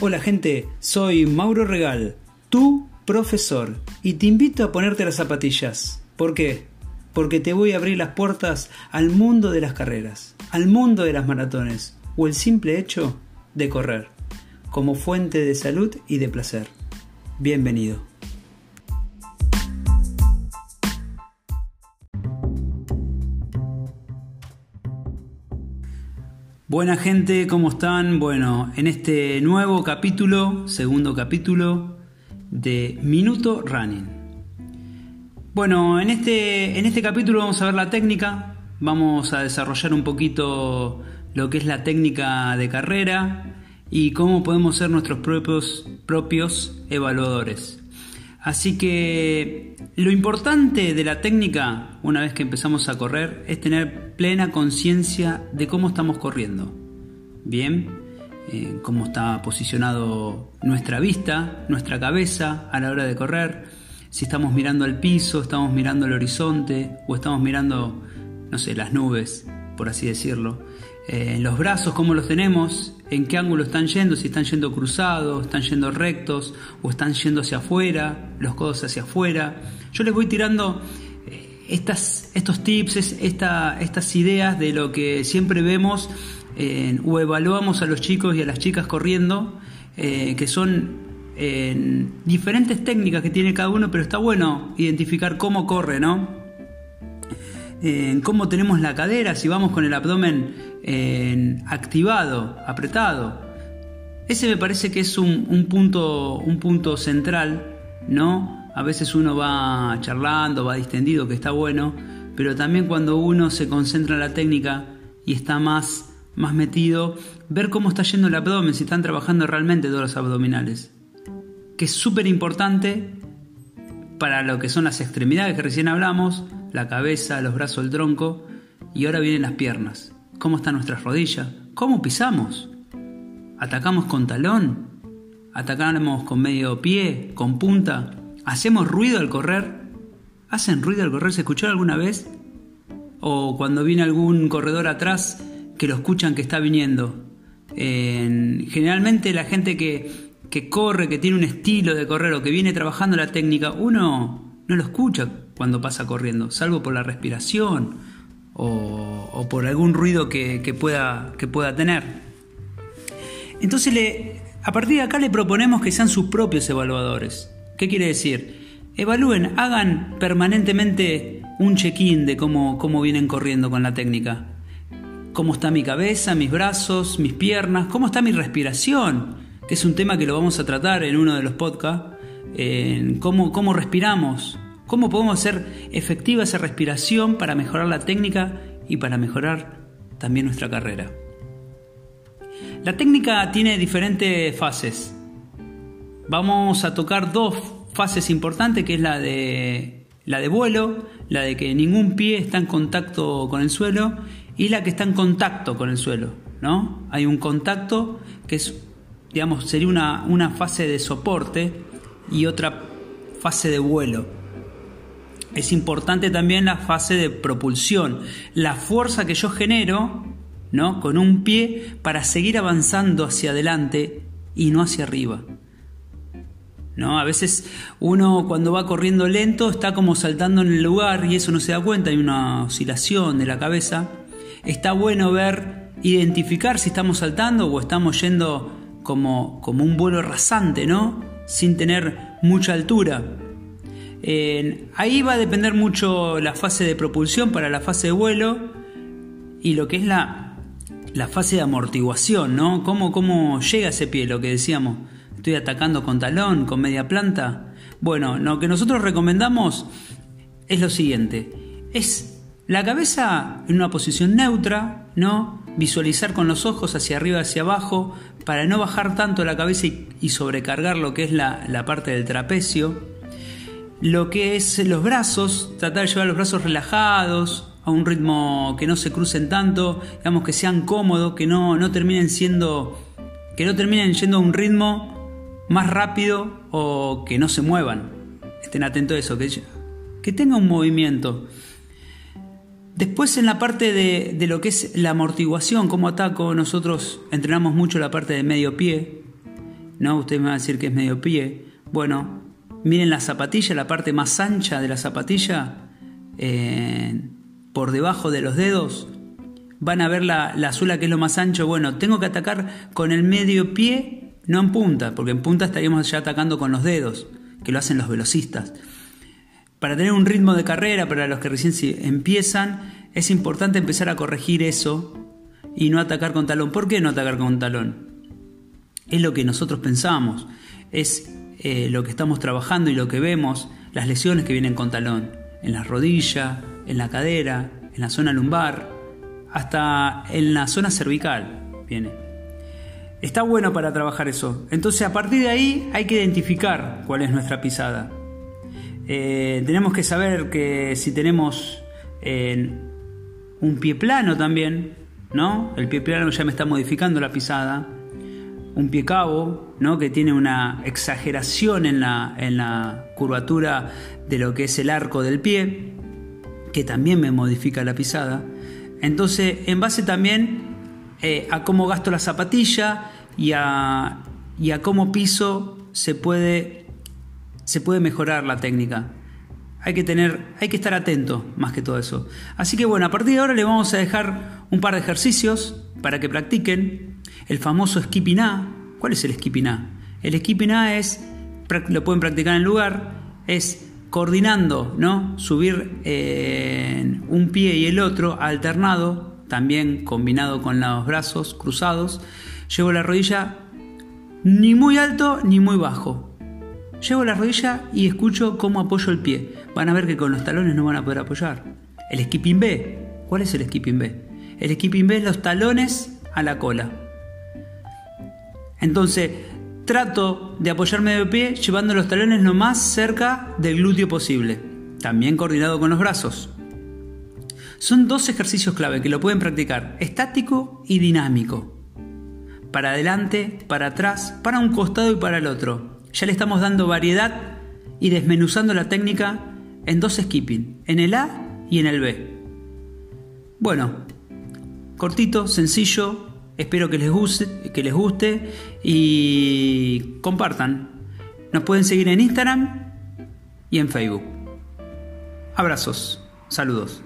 Hola gente, soy Mauro Regal, tu profesor, y te invito a ponerte las zapatillas. ¿Por qué? Porque te voy a abrir las puertas al mundo de las carreras, al mundo de las maratones, o el simple hecho de correr, como fuente de salud y de placer. Bienvenido. Buena gente, ¿cómo están? Bueno, en este nuevo capítulo, segundo capítulo de Minuto Running. Bueno, en este, en este capítulo vamos a ver la técnica, vamos a desarrollar un poquito lo que es la técnica de carrera y cómo podemos ser nuestros propios, propios evaluadores. Así que lo importante de la técnica, una vez que empezamos a correr, es tener plena conciencia de cómo estamos corriendo. Bien, eh, cómo está posicionado nuestra vista, nuestra cabeza a la hora de correr, si estamos mirando al piso, estamos mirando el horizonte o estamos mirando, no sé, las nubes, por así decirlo. Eh, los brazos, cómo los tenemos, en qué ángulo están yendo, si están yendo cruzados, están yendo rectos o están yendo hacia afuera, los codos hacia afuera. Yo les voy tirando eh, estas, estos tips, esta, estas ideas de lo que siempre vemos o evaluamos a los chicos y a las chicas corriendo, eh, que son diferentes técnicas que tiene cada uno, pero está bueno identificar cómo corre, ¿no? En cómo tenemos la cadera, si vamos con el abdomen activado, apretado. Ese me parece que es un, punto, un punto central, ¿no? A veces uno va charlando, va distendido, que está bueno, pero también cuando uno se concentra en la técnica y está más, más metido, ver cómo está yendo el abdomen, si están trabajando realmente todos los abdominales. Que es súper importante para lo que son las extremidades que recién hablamos, la cabeza, los brazos, el tronco, y ahora vienen las piernas. ¿Cómo están nuestras rodillas? ¿Cómo pisamos? ¿Atacamos con talón? ¿Atacamos con medio pie? ¿Con punta? ¿Hacemos ruido al correr? ¿Hacen ruido al correr? ¿Se escuchó alguna vez? ¿O cuando viene algún corredor atrás que lo escuchan que está viniendo? generalmente la gente que, que corre, que tiene un estilo de correr o que viene trabajando la técnica, uno no lo escucha cuando pasa corriendo, salvo por la respiración o, por algún ruido que, pueda, que pueda tener. Entonces, a partir de acá le proponemos que sean sus propios evaluadores. ¿Qué quiere decir? Evalúen, hagan permanentemente un check-in de cómo, cómo vienen corriendo con la técnica. ¿Cómo está mi cabeza, mis brazos, mis piernas? ¿Cómo está mi respiración? Que es un tema que lo vamos a tratar en uno de los podcasts. Cómo, cómo respiramos, ¿Cómo podemos hacer efectiva esa respiración para mejorar la técnica y para mejorar también nuestra carrera? La técnica tiene diferentes fases. Vamos a tocar dos fases importantes, que es la de, la de vuelo, la de que ningún pie está en contacto con el suelo, y la que está en contacto con el suelo. ¿no? Hay un contacto que es, digamos, sería una, una fase de soporte y otra fase de vuelo es importante también la fase de propulsión, la fuerza que yo genero ¿no? con un pie para seguir avanzando hacia adelante y no hacia arriba. ¿No? A veces uno cuando va corriendo lento está como saltando en el lugar y eso no se da cuenta, hay una oscilación de la cabeza. Está bueno ver, identificar si estamos saltando o estamos yendo como, como un vuelo rasante, ¿no? Sin tener mucha altura ahí va a depender mucho la fase de propulsión para la fase de vuelo y lo que es la, la fase de amortiguación, ¿no? ¿Cómo, ¿Cómo llega ese pie? Lo que decíamos, estoy atacando con talón, con media planta. Bueno, lo que nosotros recomendamos es lo siguiente, es la cabeza en una posición neutra, ¿no? Visualizar con los ojos hacia arriba, hacia abajo, para no bajar tanto la cabeza y, sobrecargar lo que es la, la parte del trapecio lo que es los brazos, tratar de llevar los brazos relajados, a un ritmo que no se crucen tanto, digamos que sean cómodos, que no, no terminen siendo, que no terminen yendo a un ritmo más rápido o que no se muevan. Estén atentos a eso, que, que tenga un movimiento. Después en la parte de, de, lo que es la amortiguación, como ataco, nosotros entrenamos mucho la parte de medio pie, ¿no? Ustedes me van a decir que es medio pie. Bueno, miren la zapatilla, la parte más ancha de la zapatilla, eh, por debajo de los dedos, van a ver la, la suela que es lo más ancho. Bueno, tengo que atacar con el medio pie, no en punta, porque en punta estaríamos ya atacando con los dedos, que lo hacen los velocistas. Para tener un ritmo de carrera, para los que recién empiezan, es importante empezar a corregir eso y no atacar con talón. ¿Por qué no atacar con talón? Es lo que nosotros pensamos, es eh, lo que estamos trabajando y lo que vemos, las lesiones que vienen con talón, en la rodilla, en la cadera, en la zona lumbar, hasta en la zona cervical viene. Está bueno para trabajar eso. Entonces a partir de ahí hay que identificar cuál es nuestra pisada. Eh, tenemos que saber que si tenemos eh, un pie plano también, ¿no? El pie plano ya me está modificando la pisada. Un pie cabo, ¿no? Que tiene una exageración en la, en la curvatura de lo que es el arco del pie, que también me modifica la pisada. Entonces, en base también eh, a cómo gasto la zapatilla y a, y a cómo piso, se puede, se puede mejorar la técnica. Hay que tener, hay que estar atento más que todo eso. Así que bueno, a partir de ahora le vamos a dejar un par de ejercicios para que practiquen el famoso skipping A. ¿Cuál es el skipping A? El skipping A es, lo pueden practicar en el lugar, es coordinando, ¿no? Subir eh, un pie y el otro alternado, también combinado con los brazos cruzados. Llevo la rodilla ni muy alto ni muy bajo. Llevo la rodilla y escucho cómo apoyo el pie. Van a ver que con los talones no van a poder apoyar. El skipping B. ¿Cuál es el skipping B? El skipping B es los talones a la cola. Entonces, trato de apoyarme de pie llevando los talones lo más cerca del glúteo posible. También coordinado con los brazos. Son dos ejercicios clave que lo pueden practicar, estático y dinámico. Para adelante, para atrás, para un costado y para el otro ya le estamos dando variedad y desmenuzando la técnica en dos skipping, en el A y en el B. Bueno, cortito, sencillo, espero que les guste, que les guste y compartan. Nos pueden seguir en Instagram y en Facebook. Abrazos, saludos.